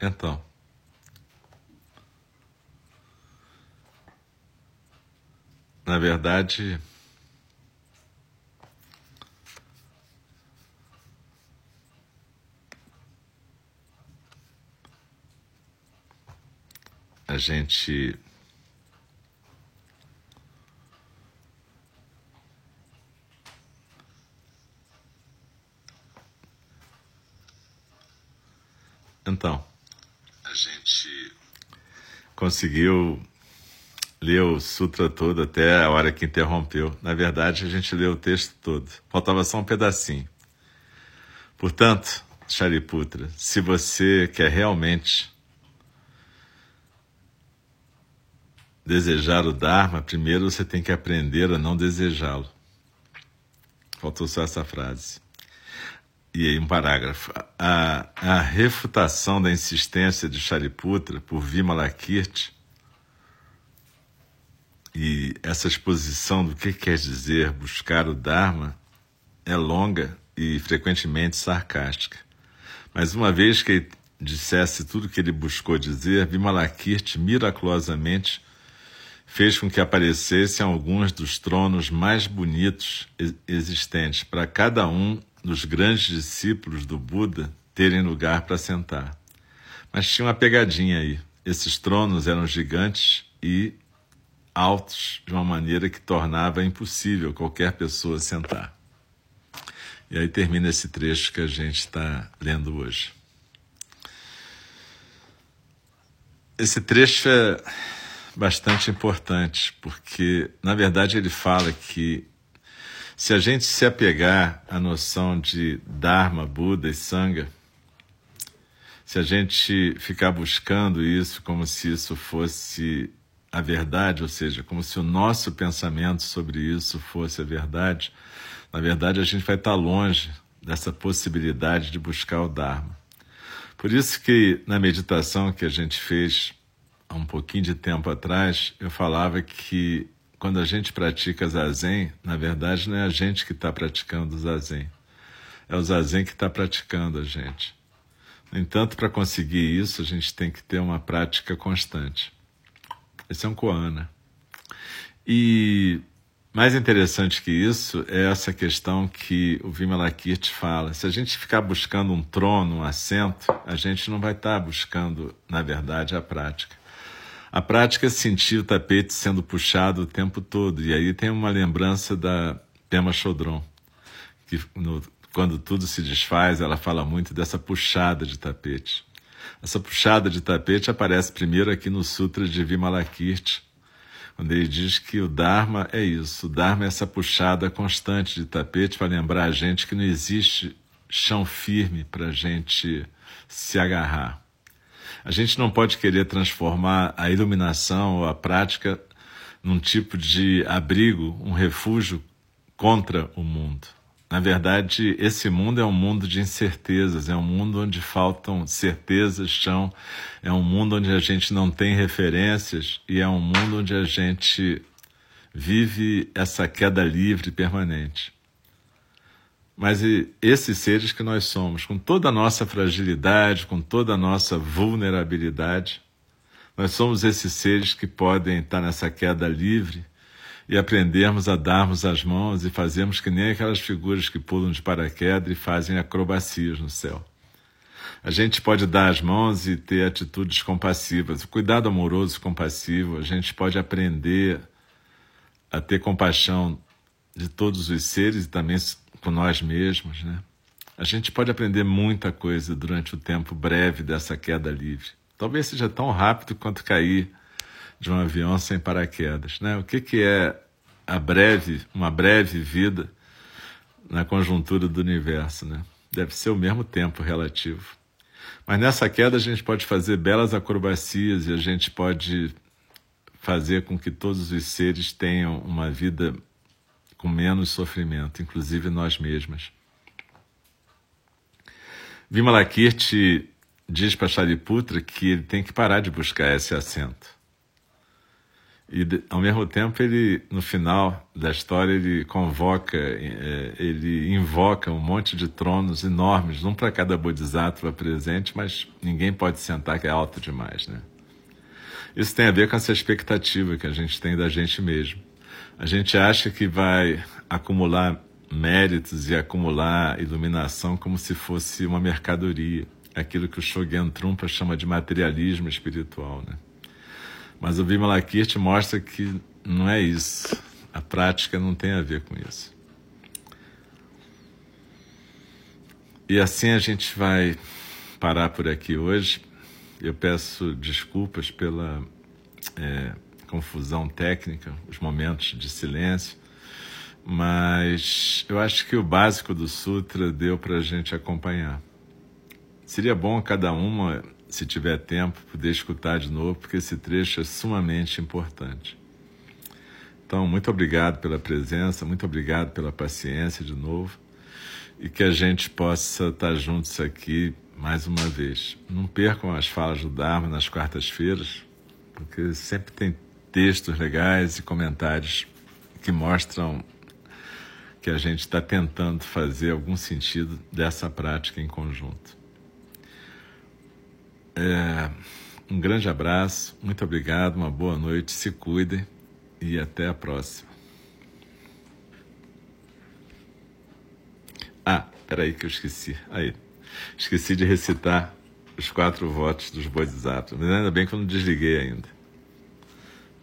Então. Na verdade, a gente Então, a gente conseguiu ler o sutra todo até a hora que interrompeu. Na verdade, a gente leu o texto todo. Faltava só um pedacinho. Portanto, Shariputra, se você quer realmente desejar o Dharma, primeiro você tem que aprender a não desejá-lo. Faltou só essa frase. E um parágrafo. A, a refutação da insistência de Shariputra por Vimalakirti e essa exposição do que quer dizer buscar o Dharma é longa e frequentemente sarcástica. Mas uma vez que dissesse tudo o que ele buscou dizer, Vimalakirti miraculosamente fez com que aparecessem alguns dos tronos mais bonitos existentes para cada um dos grandes discípulos do Buda terem lugar para sentar. Mas tinha uma pegadinha aí. Esses tronos eram gigantes e altos de uma maneira que tornava impossível qualquer pessoa sentar. E aí termina esse trecho que a gente está lendo hoje. Esse trecho é bastante importante, porque, na verdade, ele fala que se a gente se apegar à noção de Dharma, Buda e Sangha, se a gente ficar buscando isso como se isso fosse a verdade, ou seja, como se o nosso pensamento sobre isso fosse a verdade, na verdade a gente vai estar longe dessa possibilidade de buscar o Dharma. Por isso que na meditação que a gente fez há um pouquinho de tempo atrás, eu falava que quando a gente pratica zazen, na verdade não é a gente que está praticando zazen, é o zazen que está praticando a gente. No entanto, para conseguir isso, a gente tem que ter uma prática constante. Esse é um koana. E mais interessante que isso é essa questão que o Vimalakirti fala. Se a gente ficar buscando um trono, um assento, a gente não vai estar tá buscando, na verdade, a prática. A prática é sentir o tapete sendo puxado o tempo todo. E aí tem uma lembrança da Pema Chodron, que no, quando tudo se desfaz, ela fala muito dessa puxada de tapete. Essa puxada de tapete aparece primeiro aqui no Sutra de Vimalakirti, quando ele diz que o Dharma é isso. O Dharma é essa puxada constante de tapete para lembrar a gente que não existe chão firme para a gente se agarrar. A gente não pode querer transformar a iluminação ou a prática num tipo de abrigo, um refúgio contra o mundo. Na verdade, esse mundo é um mundo de incertezas, é um mundo onde faltam certezas, chão, é um mundo onde a gente não tem referências e é um mundo onde a gente vive essa queda livre permanente. Mas esses seres que nós somos, com toda a nossa fragilidade, com toda a nossa vulnerabilidade, nós somos esses seres que podem estar nessa queda livre e aprendermos a darmos as mãos e fazermos que nem aquelas figuras que pulam de paraquedas e fazem acrobacias no céu. A gente pode dar as mãos e ter atitudes compassivas, o cuidado amoroso compassivo, a gente pode aprender a ter compaixão de todos os seres e também nós mesmos, né? A gente pode aprender muita coisa durante o tempo breve dessa queda livre. Talvez seja tão rápido quanto cair de um avião sem paraquedas, né? O que, que é a breve, uma breve vida na conjuntura do universo, né? Deve ser o mesmo tempo relativo. Mas nessa queda a gente pode fazer belas acrobacias e a gente pode fazer com que todos os seres tenham uma vida com menos sofrimento, inclusive nós mesmas. E ao mesmo tempo ele, no final da história, ele convoca, é, ele invoca um monte de tronos enormes, um para cada bodhisattva presente, mas ninguém pode sentar que é alto demais, né? Isso tem a ver com essa expectativa que a gente tem da gente mesmo. A gente acha que vai acumular méritos e acumular iluminação como se fosse uma mercadoria, aquilo que o Shogun Trumpa chama de materialismo espiritual, né? Mas o Vimalakirti mostra que não é isso. A prática não tem a ver com isso. E assim a gente vai parar por aqui hoje. Eu peço desculpas pela é, confusão técnica, os momentos de silêncio, mas eu acho que o básico do Sutra deu para a gente acompanhar. Seria bom cada uma se tiver tempo, poder escutar de novo, porque esse trecho é sumamente importante. Então, muito obrigado pela presença, muito obrigado pela paciência de novo e que a gente possa estar juntos aqui mais uma vez. Não percam as falas do Dharma nas quartas-feiras, porque sempre tem textos legais e comentários que mostram que a gente está tentando fazer algum sentido dessa prática em conjunto. É, um grande abraço, muito obrigado, uma boa noite, se cuidem e até a próxima. Ah, peraí que eu esqueci. Aí, esqueci de recitar os quatro votos dos Bodhisattvas. Ainda bem que eu não desliguei ainda.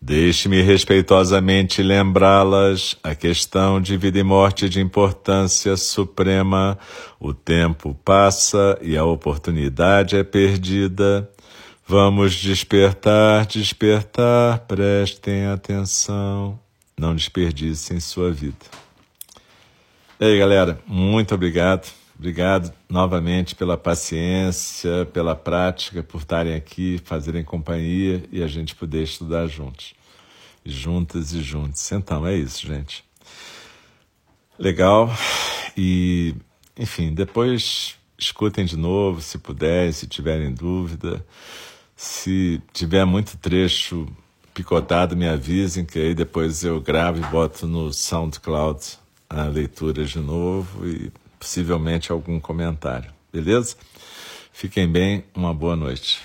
Deixe-me respeitosamente lembrá-las a questão de vida e morte de importância suprema. O tempo passa e a oportunidade é perdida. Vamos despertar, despertar, prestem atenção, não desperdicem sua vida. E aí, galera, muito obrigado. Obrigado novamente pela paciência, pela prática, por estarem aqui, fazerem companhia e a gente poder estudar juntos. Juntas e juntos. Então, é isso, gente. Legal. E, enfim, depois escutem de novo, se puderem, se tiverem dúvida. Se tiver muito trecho picotado, me avisem, que aí depois eu gravo e boto no SoundCloud a leitura de novo e possivelmente algum comentário. Beleza? Fiquem bem, uma boa noite.